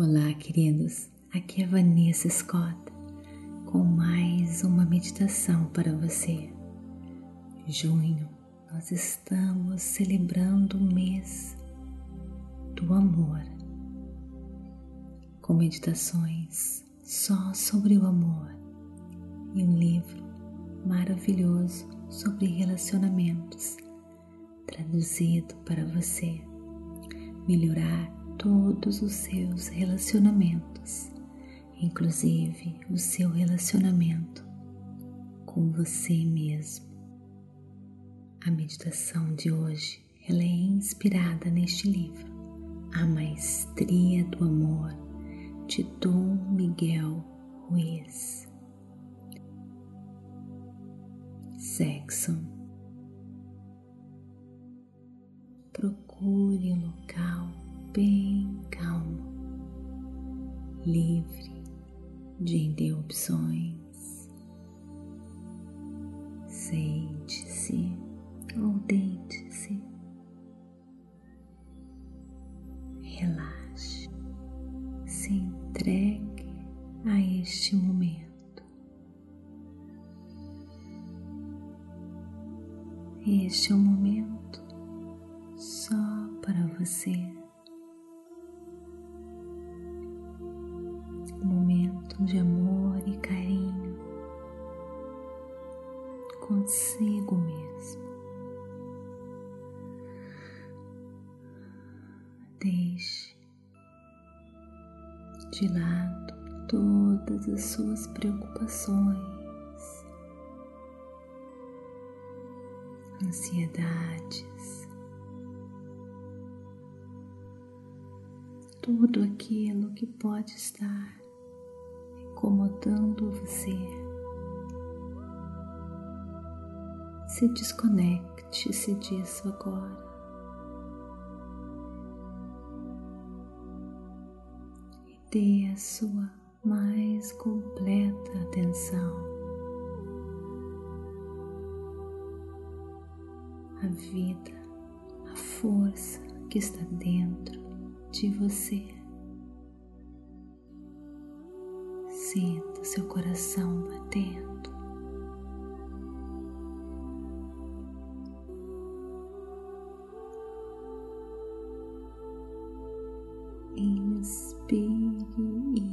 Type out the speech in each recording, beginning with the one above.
Olá, queridos. Aqui é Vanessa Scott com mais uma meditação para você. Junho, nós estamos celebrando o mês do amor, com meditações só sobre o amor e um livro maravilhoso sobre relacionamentos traduzido para você melhorar todos os seus relacionamentos, inclusive o seu relacionamento com você mesmo. A meditação de hoje ela é inspirada neste livro, A Maestria do Amor, de Dom Miguel Ruiz. Sexo. Procure um local bem calmo, livre de interrupções. Sente-se ou deite-se. Relaxe, se entregue a este momento. Este é o momento só para você. De amor e carinho consigo mesmo. Deixe de lado todas as suas preocupações, ansiedades, tudo aquilo que pode estar incomodando você. Se desconecte-se disso agora. E dê a sua mais completa atenção à vida, à força que está dentro de você. Seu coração batendo. Inspire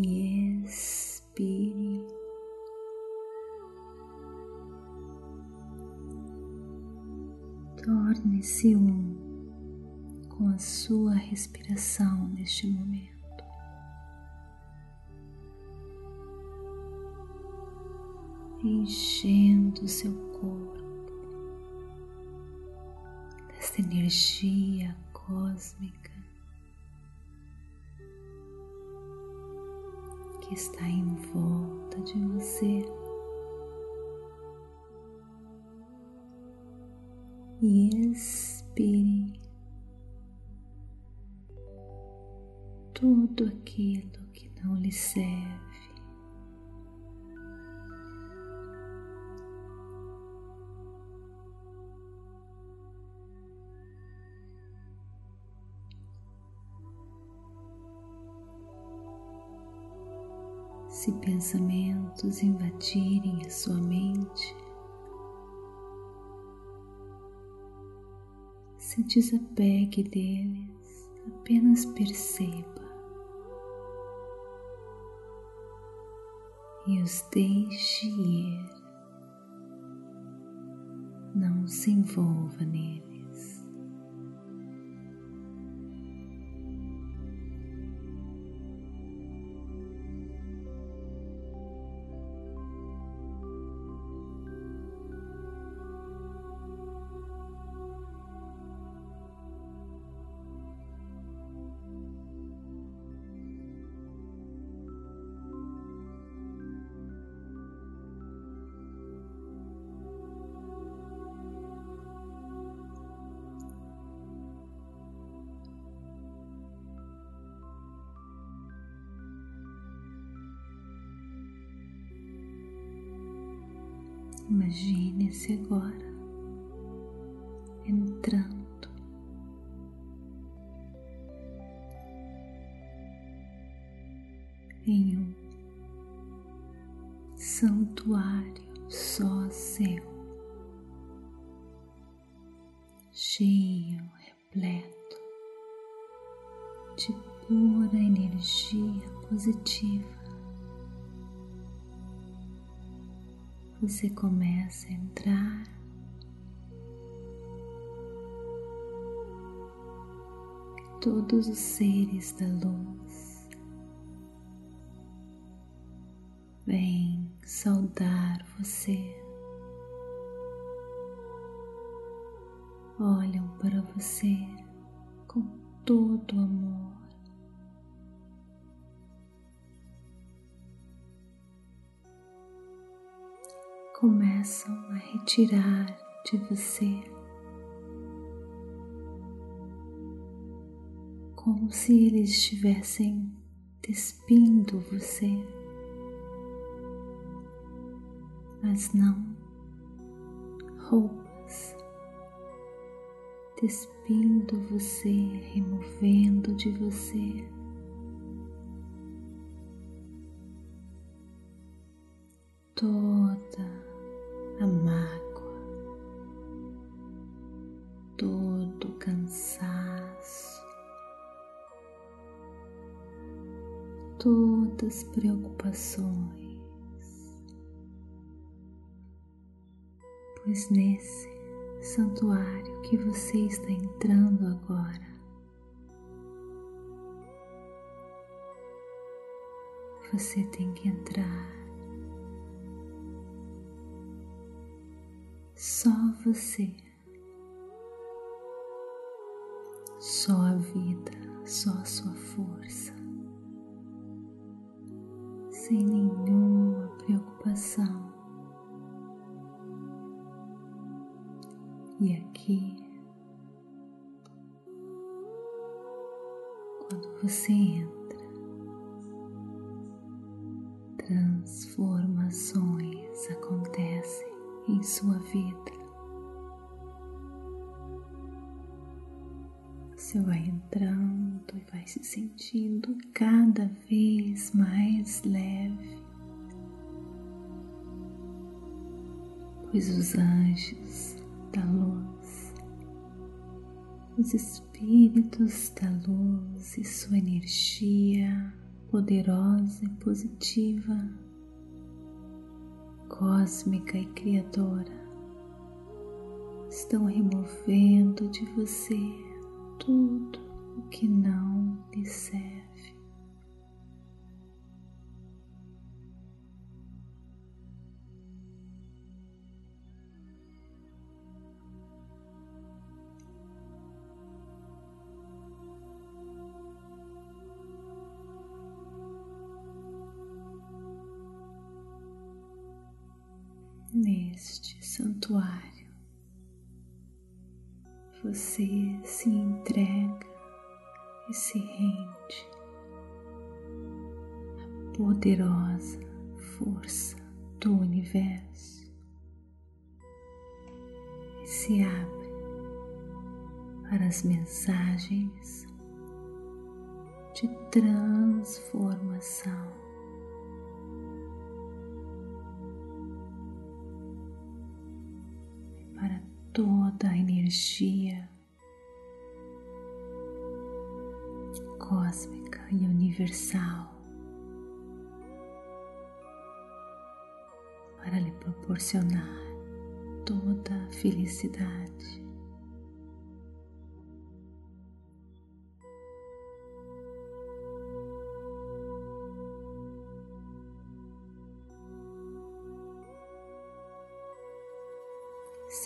e expire. Torne-se um com a sua respiração neste momento. Enchendo o seu corpo dessa energia cósmica que está em volta de você. E expire tudo aquilo que não lhe serve. Se pensamentos invadirem a sua mente, se desapegue deles, apenas perceba e os deixe ir. Não se envolva neles. Imagine-se agora entrando em um santuário só seu, cheio, repleto de pura energia positiva. Você começa a entrar todos os seres da luz vêm saudar você, olham para você com todo amor. Começam a retirar de você como se eles estivessem despindo você, mas não roupas, despindo você, removendo de você. Toda a mágoa, todo cansaço, todas as preocupações, pois nesse santuário que você está entrando agora, você tem que entrar só você, só a vida, só a sua força. Sem nenhuma preocupação. E aqui, quando você entra, transformações acontecem em sua vida. Você vai entrando e vai se sentindo cada vez mais leve, pois os anjos da luz, os espíritos da luz e sua energia poderosa e positiva, cósmica e criadora estão removendo de você tudo o que não lhe serve. Neste santuário você se entrega e se rende à poderosa força do universo e se abre para as mensagens de transformação. Toda a energia cósmica e universal para lhe proporcionar toda a felicidade.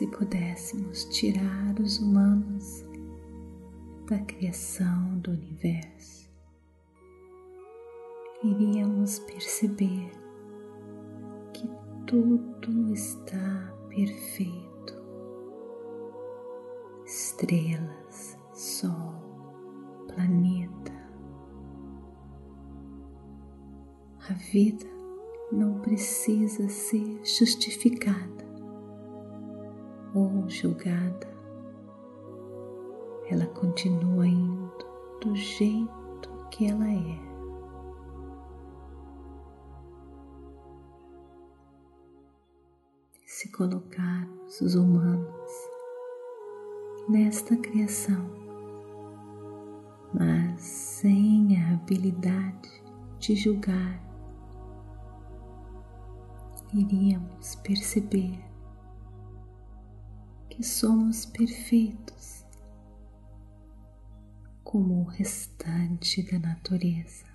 Se pudéssemos tirar os humanos da criação do universo, iríamos perceber que tudo está perfeito. Estrelas, Sol, planeta. A vida não precisa ser justificada ou julgada, ela continua indo do jeito que ela é. se colocarmos os humanos nesta criação, mas sem a habilidade de julgar, iríamos perceber que somos perfeitos como o restante da natureza.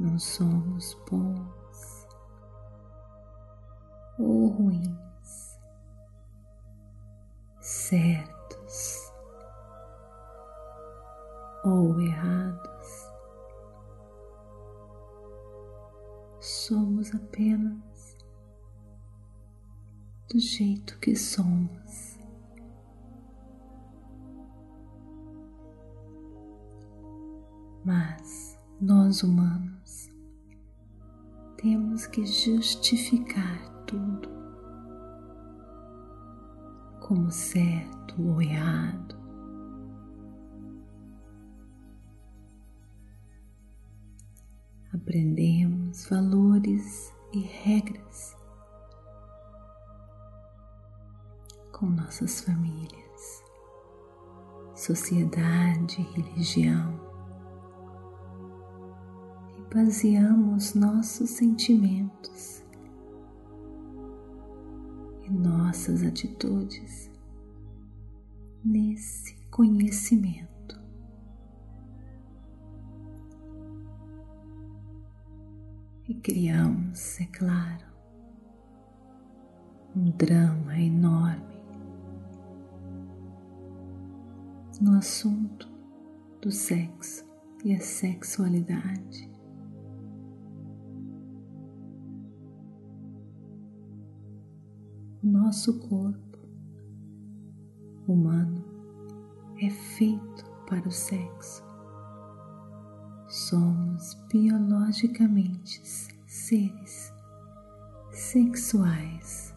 Não somos bons ou ruins, certos ou errados. Somos apenas do jeito que somos. Mas nós humanos temos que justificar tudo como certo ou errado. Aprendemos valores e regras com nossas famílias, sociedade e religião baseamos nossos sentimentos e nossas atitudes nesse conhecimento. E criamos, é claro, um drama enorme no assunto do sexo e a sexualidade. nosso corpo humano é feito para o sexo. Somos biologicamente seres sexuais.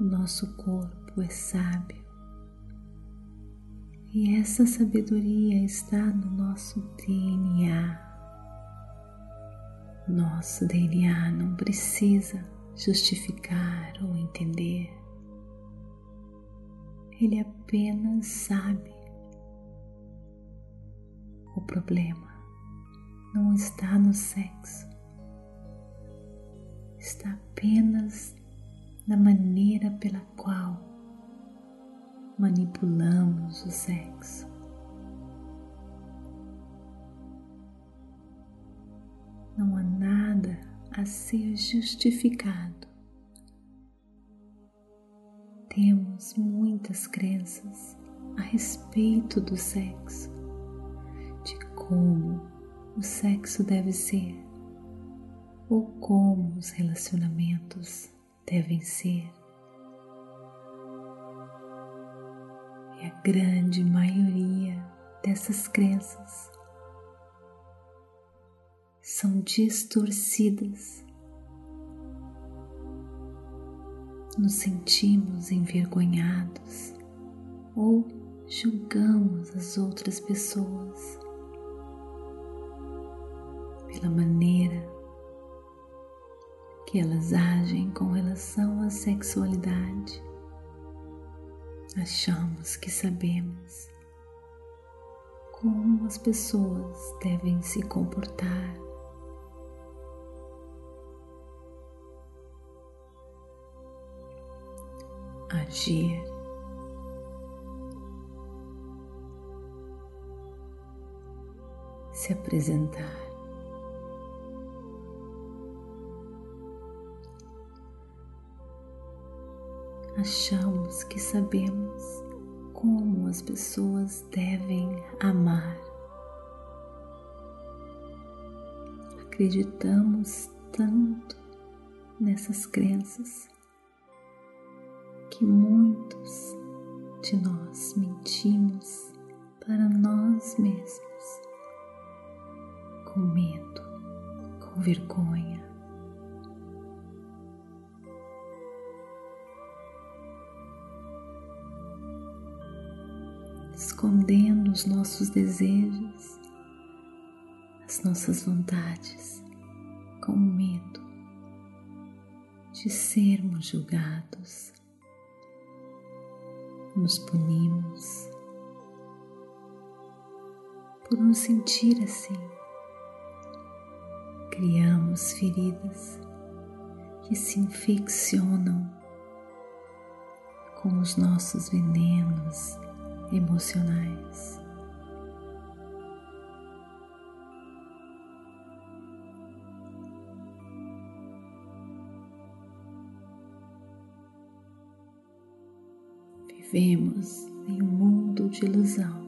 O nosso corpo é sábio e essa sabedoria está no nosso DNA. Nosso DNA não precisa justificar ou entender. Ele apenas sabe. O problema não está no sexo, está apenas na maneira pela qual manipulamos o sexo. Não há nada a ser justificado. Temos muitas crenças a respeito do sexo, de como o sexo deve ser ou como os relacionamentos devem ser. E a grande maioria dessas crenças são distorcidas. Nos sentimos envergonhados ou julgamos as outras pessoas pela maneira que elas agem com relação à sexualidade. Achamos que sabemos como as pessoas devem se comportar agir. Se apresentar. Achamos que sabemos como as pessoas devem amar. Acreditamos tanto nessas crenças que muitos de nós mentimos para nós mesmos, com medo, com vergonha. Nossos desejos, as nossas vontades, com medo de sermos julgados, nos punimos por nos sentir assim. Criamos feridas que se infeccionam com os nossos venenos emocionais. Vivemos em um mundo de ilusão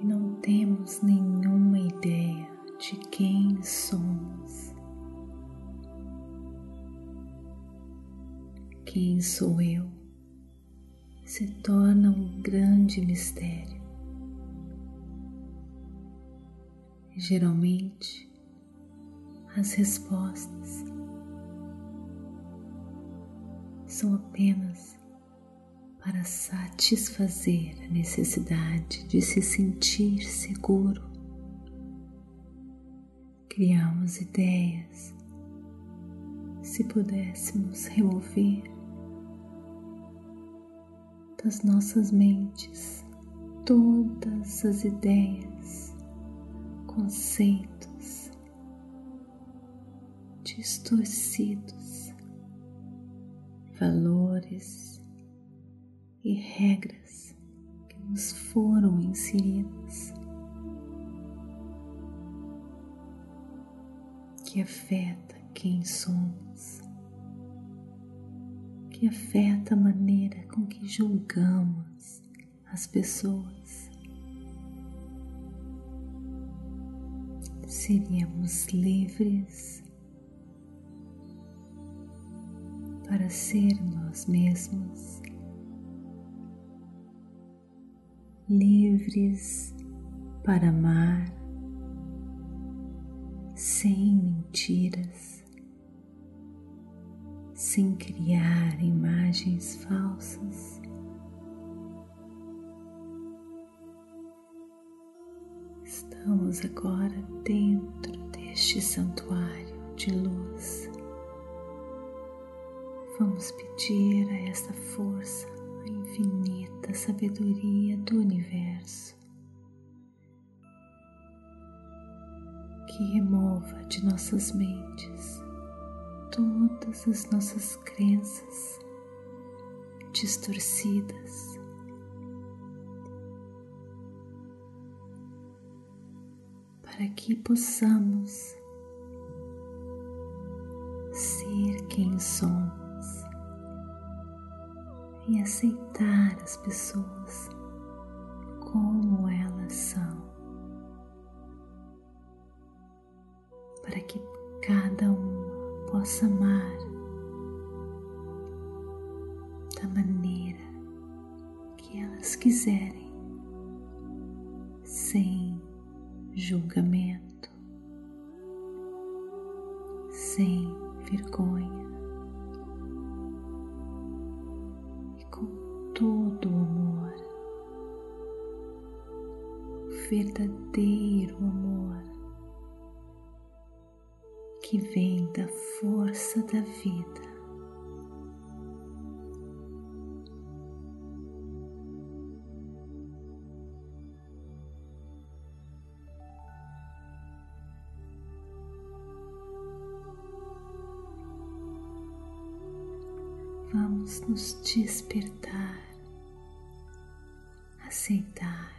e não temos nenhuma ideia de quem somos. Quem sou eu se torna um grande mistério. Geralmente as respostas são apenas para satisfazer a necessidade de se sentir seguro. Criamos ideias. Se pudéssemos remover das nossas mentes todas as ideias, conceitos distorcidos, valores e regras que nos foram inseridas, que afeta quem somos, que afeta a maneira com que julgamos as pessoas. Seríamos livres para ser nós mesmos livres para amar sem mentiras, sem criar imagens falsas. Estamos agora dentro deste santuário de luz. Vamos pedir a essa força infinita sabedoria do universo que remova de nossas mentes todas as nossas crenças distorcidas. Para que possamos ser quem somos e aceitar as pessoas como elas são, para que cada uma possa amar da maneira que elas quiserem, sem julgamento, Vamos nos despertar aceitar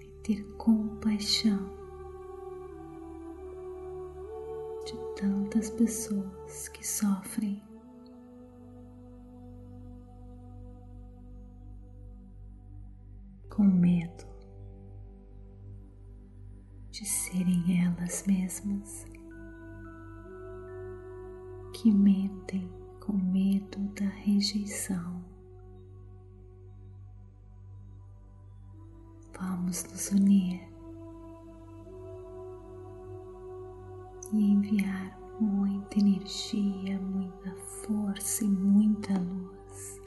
e ter compaixão de tantas pessoas que sofrem. Com medo de serem elas mesmas, que mentem com medo da rejeição. vamos nos unir e enviar muita energia, muita força e muita luz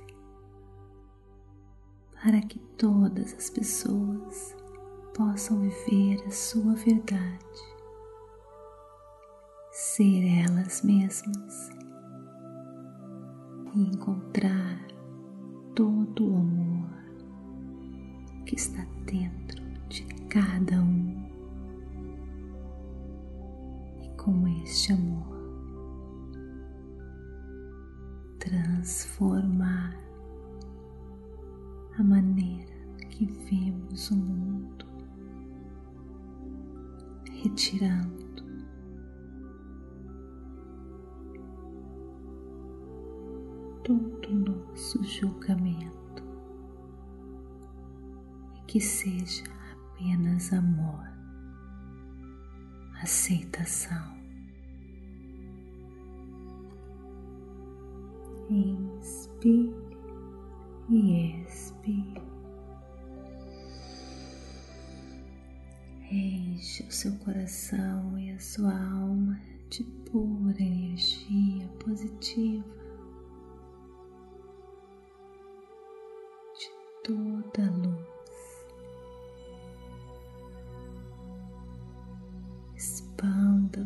para que todas as pessoas possam viver a sua verdade ser elas mesmas e encontrar todo o amor que está dentro de cada um. E com este amor, transformar a maneira que vemos o mundo, retirando todo o nosso julgamento e que seja apenas amor, aceitação. Inspire e expire.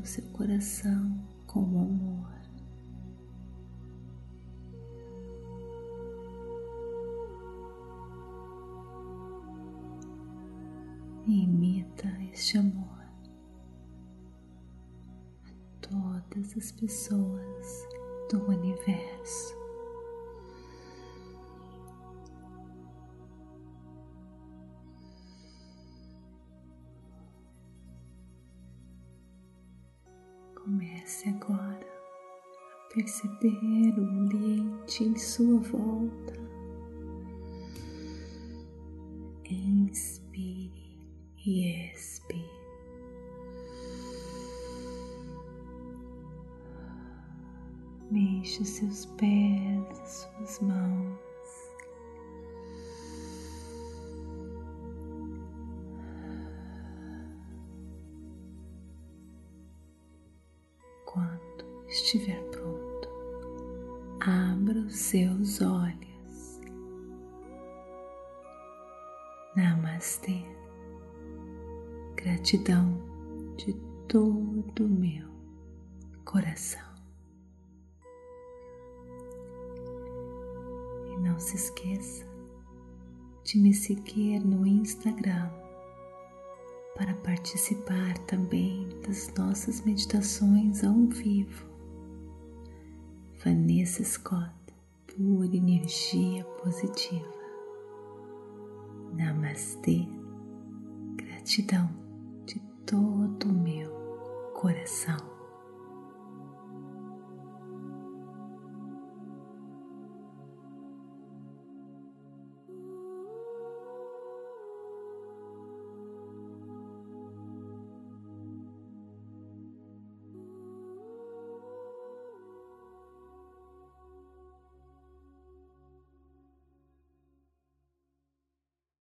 O seu coração com amor. E imita este amor a todas as pessoas do universo. Perceber o ambiente em sua volta. Inspire e expire. Mexa seus pés, suas mãos. Gratidão de todo o meu coração. E não se esqueça de me seguir no Instagram para participar também das nossas meditações ao vivo Vanessa Scott, pura energia positiva. Namastê, gratidão todo o meu coração.